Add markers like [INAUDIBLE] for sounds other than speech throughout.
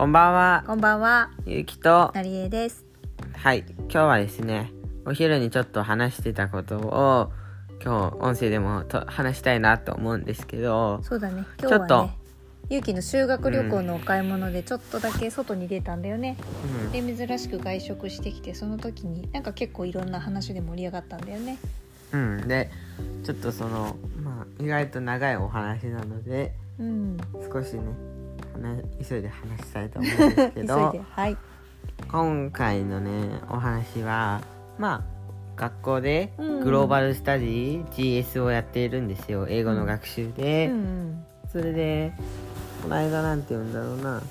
こんばんは、こんばんは、ゆうきと、なりえです。はい、今日はですね、お昼にちょっと話してたことを、今日音声でもと話したいなと思うんですけど、そうだね。今日はちょっとね、ゆうきの修学旅行のお買い物でちょっとだけ外に出たんだよね。うん、で珍しく外食してきてその時になんか結構いろんな話で盛り上がったんだよね。うん、で、ちょっとその、まあ、意外と長いお話なので、うん。少しね、話急いで話したいと思うんですけど、[LAUGHS] はい。今回のね、お話は、まあ、学校でうんグローバルスタディ GS をやっているんですよ英語の学習で、うんそれでこの間なんて言うんだろうな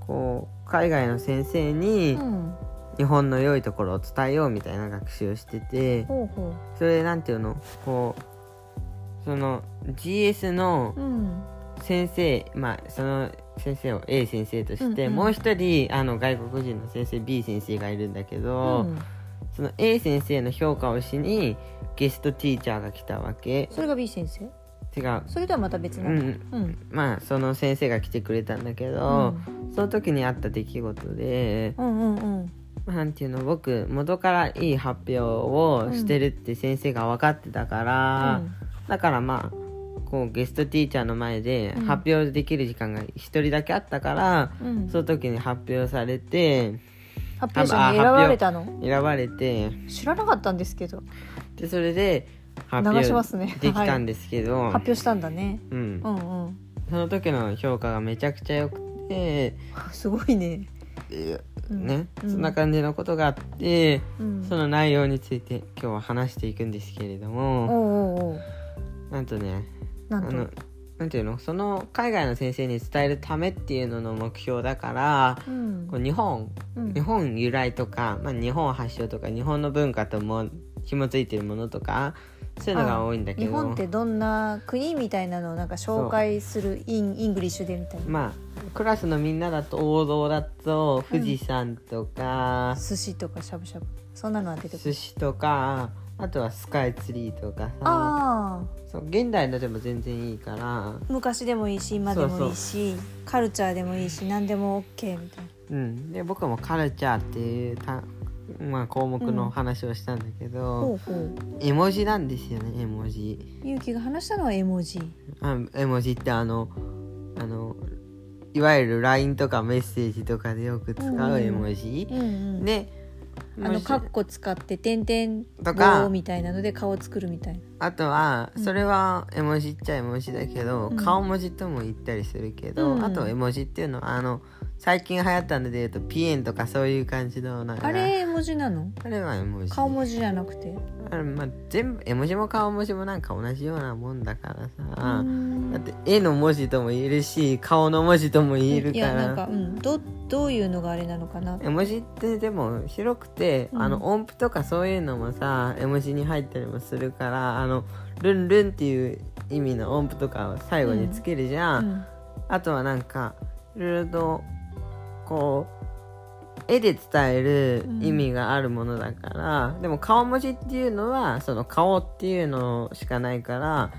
こう海外の先生うにん。うん。日本の良いところを伝えようみたいな学習をしててほうほそれでなんていうの？こうその GS のう。うん。先生まあその先生を A 先生として、うんうんもう一人あの外国人の先生 B 先生がいるんだけど、うんその A 先生の評価をしにゲストティーチャーが来たわけそれが B 先生？違うそれとはまた別なの？うんうん。まあその先生が来てくれたんだけど、その時にあった出来事で、うんうんうん。なんていうの僕元からいい発表をしてるって先生が分かってたから、だからまあこうゲストティーチャーの前でうん発表できる時間が一人だけあったから、うん。うん。その時に発表されて発表者に選ばれたの？選ばれて知らなかったんですけど。でそれで発流しますね表できたんですけど、発表したんだね。うんう、んうん。その時の評価がめちゃくちゃ良くて、[LAUGHS] すごいね。うんね、うんそんな感じのことがあって、うん。その内容について今日は話していくんですけれどおうもおうおう。なんとねなんと。あのなんていうの？その海外の先生に伝えるためっていうのの目標だからうん。こう日本うん。日本由来とか、まあ、日本発祥とか日本の文化とも紐づいてるものとかそういうのが多いんだけど。日本ってどんな国みたいなのをなんか紹介する in English でみたいな。まあクラスのみんなだと王道だと富士山とか、寿司とかしゃぶしゃぶ。そんなのは出てくる寿司とかあとはスカイツリーとかさ。ああそう現代のでも全然いいから。昔でもいいし今でもいいしカルチャーでもいいし何でも OK みたいな。うん、で僕もカルチャーっていうた、まあ、項目の話をしたんだけど、ほうほう。絵文字なんですよね絵文字。勇気が話したのは絵文字。あ絵文字ってあのあのいわゆる LINE とかメッセージとかでよく使う絵文字、うんうん。であのカッコ使って点々とか。棒みたいなので顔作るみたいな。あとはそれは絵文字っちゃ絵文字だけど、うん。顔文字とも言ったりするけど、うん。あと絵文字っていうのはあの最近流行ったので言うとピエンとかそういう感じのなんかあれ絵文字なの？あれは絵文字。顔文字じゃなくて。あれまあ、全部絵文字も顔文字もなんか同じようなもんだからさ、うんだって絵の文字とも言えるし顔の文字とも言えるかいやなんらかうんどどういうのがあれなのかな？絵文字ってでも広くて、うん。あの音符とかそういうのもさ絵文字に入ったりもするからあのルンルンっていう意味の音符とかを最後につけるじゃん、うん。あとはなんかいろいろとこう絵で伝える意味があるものだから、でも顔文字っていうのはその顔っていうのしかないから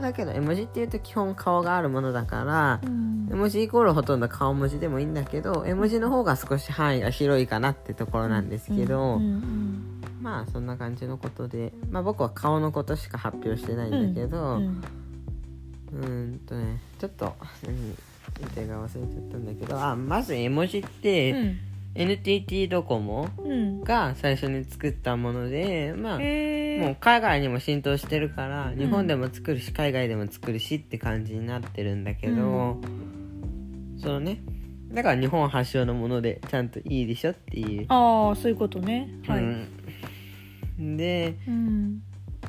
だけど絵文字っていうと基本顔があるものだから、うん。絵文字イコールほとんど顔文字でもいいんだけど絵文字の方が少し範囲が広いかなってところなんですけど、まあそんな感じのことで、まあ、僕は顔のことしか発表してないんだけど、うんうーんとねちょっと何言ってか忘れちゃったんだけどあまず絵文字って、うん NTT ドコモうん。が最初に作ったものでまあへもう海外にも浸透してるから日本でも作るし海外でも作るしって感じになってるんだけど、そのね。だから日本発祥のものでちゃんといいでしょっていう、ああそういうことね。はい。うん。でうん。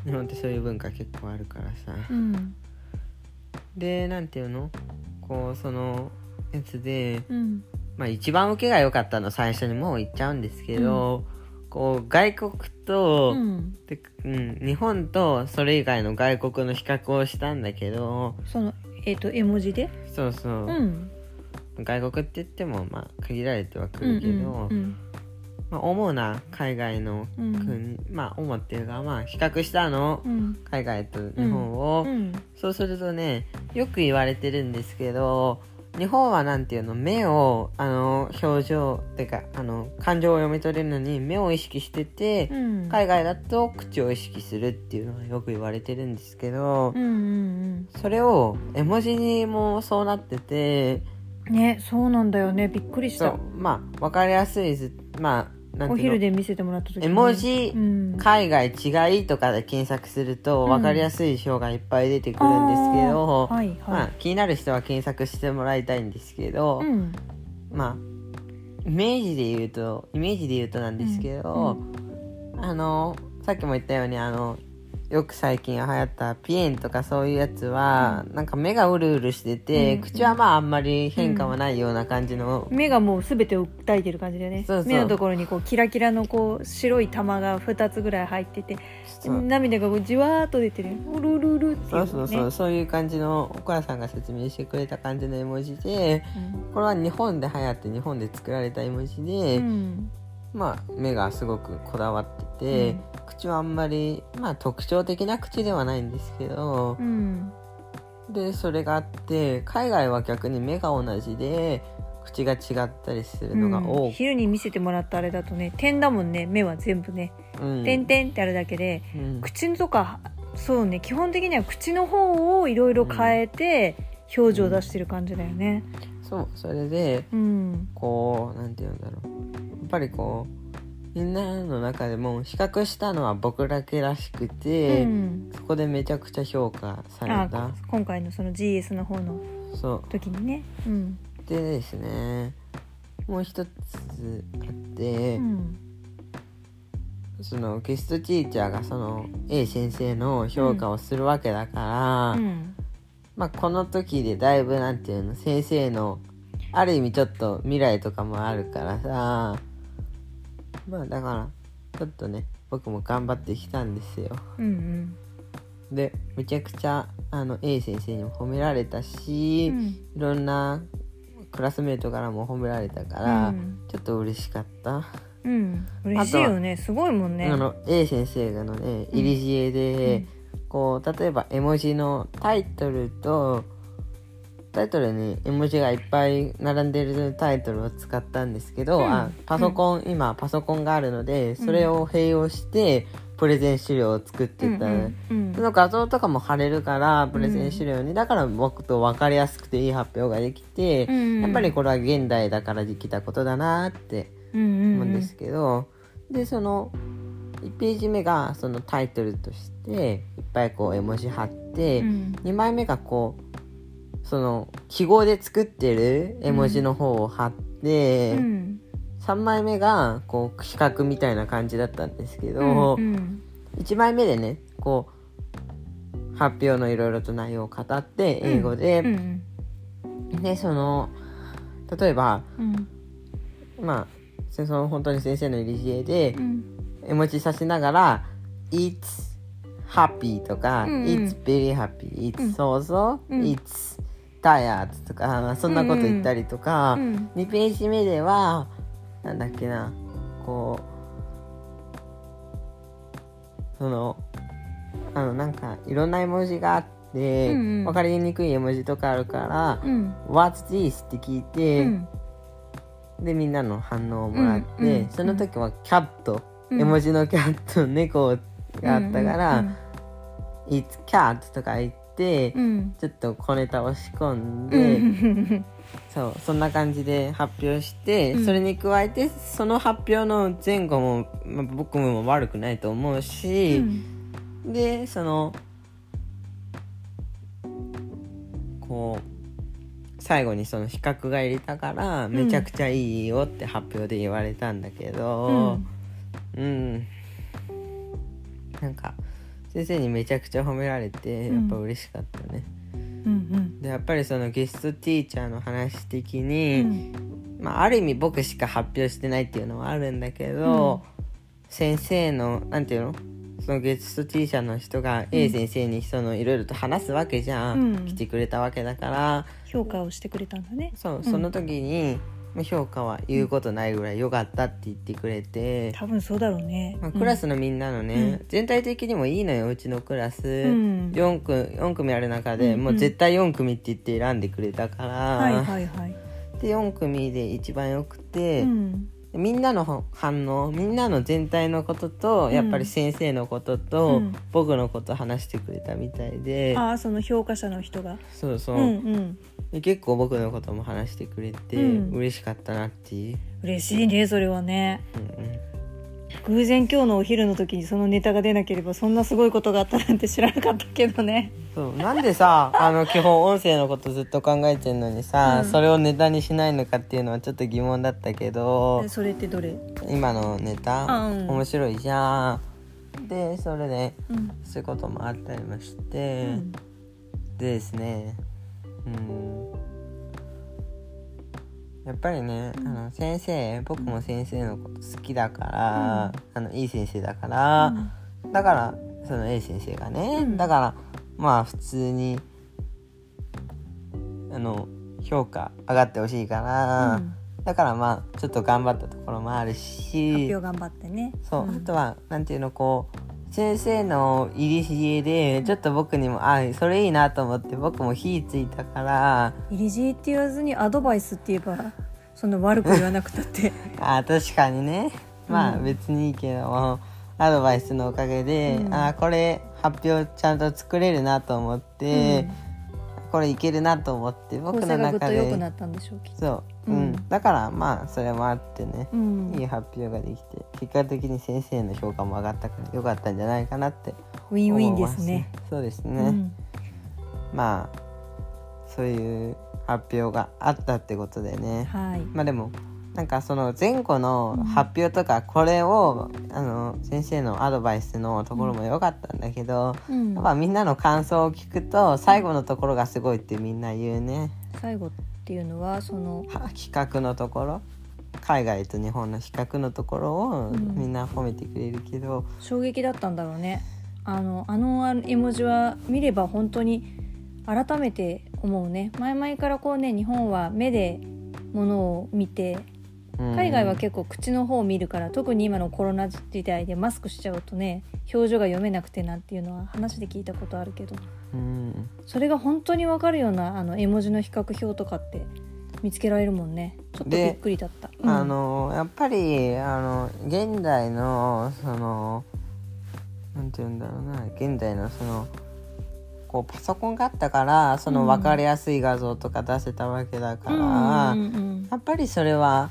日本ってそういう文化結構あるからさ、うん。でなんていうの？こうそのやつでうんまあ一番受けが良かったの最初にもう言っちゃうんですけど、こう外国と、うん。でうん、日本とそれ以外の外国の比較をしたんだけどそのえっと絵文字で？そうそう、うん。外国って言ってもまあ限られてはくうんるけど、うんまあ、主な海外のうん。国、まあ主っていうかまあ比較したのうん。海外と日本を、うん。そうするとねよく言われてるんですけど日本はなんていうの目をあの表情ってかあの感情を読み取れるのに目を意識してて、うん。海外だと口を意識するっていうのはよく言われてるんですけど、うんうんそれを絵文字にもそうなっててうんねそうなんだよね。びっくりした。まあ分かりやすいずまあお昼で見せてもらった時に。絵文字うん。海外違いとかで検索するとうん。分かりやすい表がいっぱい出てくるんですけど、あーはいはい、まあ、気になる人は検索してもらいたいんですけど、うん。まあイメージで言うとイメージで言うとなんですけど、あのさっきも言ったようにあのよく最近流行ったピエンとかそういうやつは、なんか目がうるうるしてて、うん。口はまああんまり変化はないような感じの、目がもう全てを訴えてる感じだよね。そうそう。目のところにこうキラキラのこう白い玉が2つぐらい入ってて涙がこうじわーっと出てる。うるうるうるっていそううそうそう、ねそういう感じのお母さんが説明してくれた感じの絵文字でこれは日本で流行って日本で作られた絵文字で、うん。まあ目がすごくこだわってて、うん口はあんまりまあ特徴的な口ではないんですけどう、ん。でそれがあって海外は逆に目が同じで口が違ったりするのがうん。多く、昼に見せてもらったあれだとね点だもんね目は全部ね。うん。点々ってあるだけでうん。口のとかそうね基本的には口の方をいろいろ変えて表情を出してる感じだよね。そうそれでうん。こうなんて言うんだろう。やっぱりこうみんなの中でも比較したのは僕だけらしくて、うん。そこでめちゃくちゃ評価されあた今回のその GS の方のそ時にね。うん。うでですねもう一つあって、うん。そのゲストティーチャーがその A 先生の評価をするわけだから、うん。まあこの時でだいぶなんていうの先生のある意味ちょっと未来とかもあるからさまあだからちょっとね僕も頑張ってきたんですよ。うんでめちゃくちゃあの A 先生にも褒められたし、うん。いろんなクラスメートからも褒められたから、うん。ちょっと嬉しかった、うん。嬉しいよね。すごいもんね。あの A 先生がのね入り知恵で、こう例えば絵文字のタイトルとタイトルに絵文字がいっぱい並んでるタイトルを使ったんですけど、うん。あパソコン、今パソコンがあるのでそれを併用してプレゼン資料を作ってた、うんうんその画像とかも貼れるからプレゼン資料に、だから僕と分かりやすくていい発表ができて、うんやっぱりこれは現代だからできたことだなってうんうん思うんですけど、でその1ページ目がそのタイトルとしていっぱいこう絵文字貼って、うん。2枚目がこうその記号で作ってる絵文字の方を貼って、うん3枚目がこう比較みたいな感じだったんですけど、うん1枚目でねこう発表のいろいろと内容を語って英語で、うんでその例えばうん。まあその本当に先生の入り知恵で、うん。絵文字さしながら「It's happy」とか「うんうん。It's very happy」「うん。It's so」うん。It's tired」とか、まあそんなこと言ったりとか、うん2ページ目ではなんだっけなこうそのあのなんかいろんな絵文字があって、うんうん。分かりにくい絵文字とかあるからうん「What's this?」って聞いて、うん。でみんなの反応をもらって、うんうんその時はキャット、うん。絵文字のキャット猫があったから「うん。It's cat」とか言って、うん。ちょっと小ネタを仕込んうで、ん。そうそんな感じで発表して、うん。それに加えてその発表の前後も、まあ、僕も悪くないと思うし、でそのこう最後にその比較が入れたからめちゃくちゃいいよって発表で言われたんだけどうん、なんか先生にめちゃくちゃ褒められてやっぱ嬉しかったね、うんでやっぱりそのゲストティーチャーの話的うに、ん。まあ、ある意味僕しか発表してないっていうのはあるんだけど、先生のなんていうの？そのゲストティーチャーの人が A 先生にそのいろいろと話すわけじゃん、うん。来てくれたわけだから。評価をしてくれたんだね。そうその時に、まあ評価は言うことないぐらい良かったって言ってくれて、多分そうだろうね、まあ、クラスのみんなのね、全体的にもいいのようちのクラス、ん。4, 組4組ある中で、うんもう絶対4組って言って選んでくれたから、はいはいはい、で4組で一番よくて、うんみんなの反応みんなの全体のことと、ん。やっぱり先生のことと、うん。僕のこと話してくれたみたいで、ああその評価者の人が？そうそう、うんうん。で結構僕のことも話してくれて、うん。嬉しかったなっていう、嬉しいねそれはね。うんうん偶然今日のお昼の時にそのネタが出なければそんなすごいことがあったなんて知らなかったけどね。そう。なんでさあの基本音声のことずっと考えてんのにさ、うん。それをネタにしないのかっていうのはちょっと疑問だったけどえそれってどれ？今のネタ、あうん。面白いじゃん。でそれでうん。そういうこともあったりましうて、ん。でですねうんやっぱりね、あの先生僕も先生のこと好きだから、あのいい先生だから、だからその A 先生がね、うん。だからまあ普通にあの評価上がってほしいから、うん。だからまあちょっと頑張ったところもある発し表頑張ってね。そう、ん。あとはなんていうのこう先生の入り知恵でちょっと僕にもあそれいいなと思って僕も火ついたから入り知恵って言わずにアドバイスって言えばそんな悪く言わなくたって。[LAUGHS] あ確かにね。まあうん別にいいけども、アドバイスのおかげで、うん。あこれ発表ちゃんと作れるなと思って、これいけるなと思って構僕の中良くなでったんでしょうそう、うん。うん。だからまあそれもあってね、うん。いい発表ができて結果的に先生の評価も上がったからよかったんじゃないかなってウィンウィンですね。そうですね、うん。まあそういう発表があったってことでね。はい。まあでもなんかその前後の発表とかこれを、あの先生のアドバイスのところも良かったんだけど、うん。やっぱみんなの感想を聞くと最後のところがすごいってみんな言うね。最後っていうのはそのは比較のところ海外と日本の比較のところをうん。みんな褒めてくれるけど、衝撃だったんだろうね。あのあの絵文字は見れば本当に改めて思うね。前々からこうね日本は目でものを見てうん海外は結構口の方を見るから特に今のコロナ時代でマスクしちゃうとね表情が読めなくてなんていうのは話で聞いたことあるけど。うん。それが本当に分かるようなあの絵文字の比較表とかって見つけられるもんね。ちょっとびでっくりだった、うん。あのやっぱりあの現代のそのなんて言うんだろうな。現代のそのこうパソコンがあったからその分かりやすい画像とか出せたわけだから、やっぱりそれは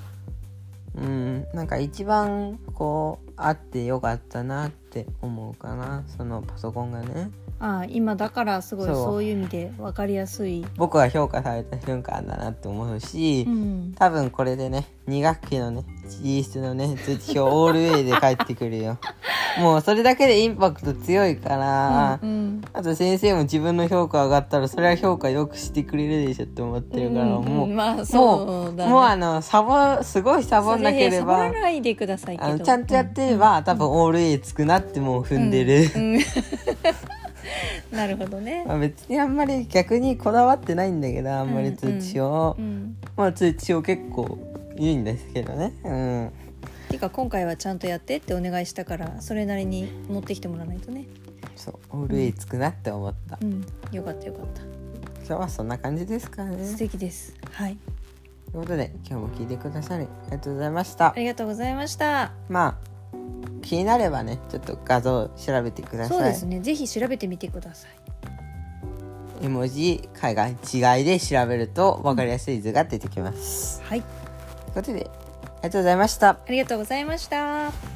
うん。なんか一番こうあってよかったなって思うかな。そのパソコンがね。ああ今だからすごいそう。そういう意味で分かりやすい、僕が評価された瞬間だなって思うし、うん、多分これでね2学期のね実質のね通知表オール A で返ってくるよ。[LAUGHS] もうそれだけでインパクト強いから、うんあと先生も自分の評価上がったらそれは評価よくしてくれるでしょって思ってるから、うんもう、まあもそうだね。もうあのサボすごいサボんなけれそばちゃんとやってれば、多分オール A つくなってもう踏んでる、うん [LAUGHS] なるほどね。まあ別にあんまり逆にこだわってないんだけどあんまり通知表、うん。まあ通知表結構いいんですけどね。うん。ていうか今回はちゃんとやってってお願いしたからそれなりに持ってきてもらわないとね。そう。オール A つくなって思った、うん。よかったよかった。今日はそんな感じですかね。素敵です。はい。ということで今日も聞いてくださりありがとうございました。ありがとうございました。まあ気になればねちょっと画像調べてください。そうですね。ぜひ調べてみてください。絵文字海外違いで調べると分かりやすい図が出てきます、はいことでありがとうございました。ありがとうございました。